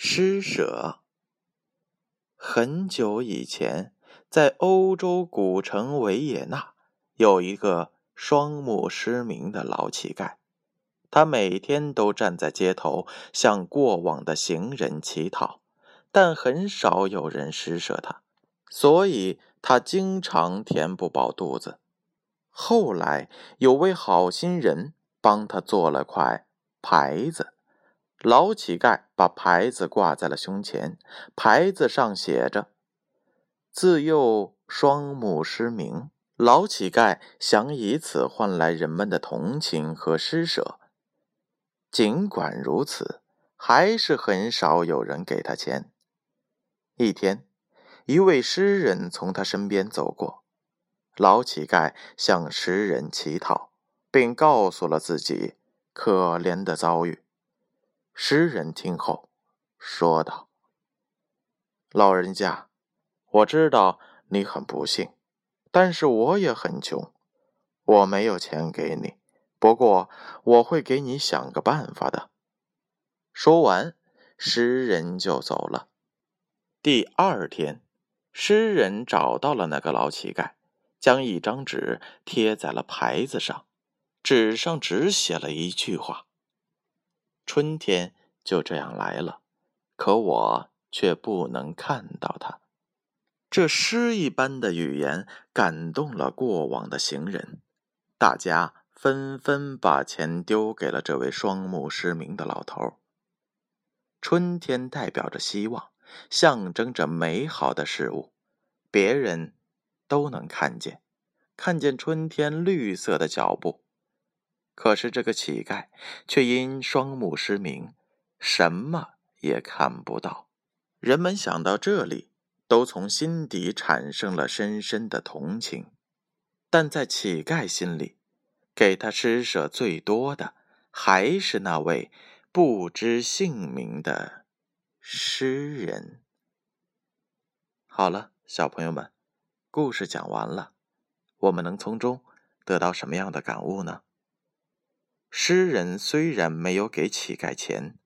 施舍。很久以前，在欧洲古城维也纳，有一个双目失明的老乞丐。他每天都站在街头，向过往的行人乞讨，但很少有人施舍他，所以他经常填不饱肚子。后来，有位好心人帮他做了块牌子。老乞丐把牌子挂在了胸前，牌子上写着：“自幼双目失明。”老乞丐想以此换来人们的同情和施舍。尽管如此，还是很少有人给他钱。一天，一位诗人从他身边走过，老乞丐向诗人乞讨，并告诉了自己可怜的遭遇。诗人听后说道：“老人家，我知道你很不幸，但是我也很穷，我没有钱给你。不过我会给你想个办法的。”说完，诗人就走了。第二天，诗人找到了那个老乞丐，将一张纸贴在了牌子上，纸上只写了一句话。春天就这样来了，可我却不能看到它。这诗一般的语言感动了过往的行人，大家纷纷把钱丢给了这位双目失明的老头。春天代表着希望，象征着美好的事物，别人都能看见，看见春天绿色的脚步。可是这个乞丐却因双目失明，什么也看不到。人们想到这里，都从心底产生了深深的同情。但在乞丐心里，给他施舍最多的，还是那位不知姓名的诗人。好了，小朋友们，故事讲完了，我们能从中得到什么样的感悟呢？诗人虽然没有给乞丐钱，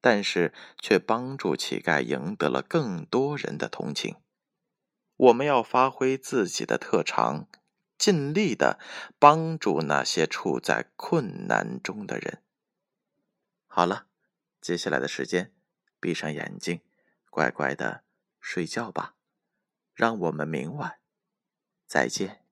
但是却帮助乞丐赢得了更多人的同情。我们要发挥自己的特长，尽力的帮助那些处在困难中的人。好了，接下来的时间，闭上眼睛，乖乖的睡觉吧。让我们明晚再见。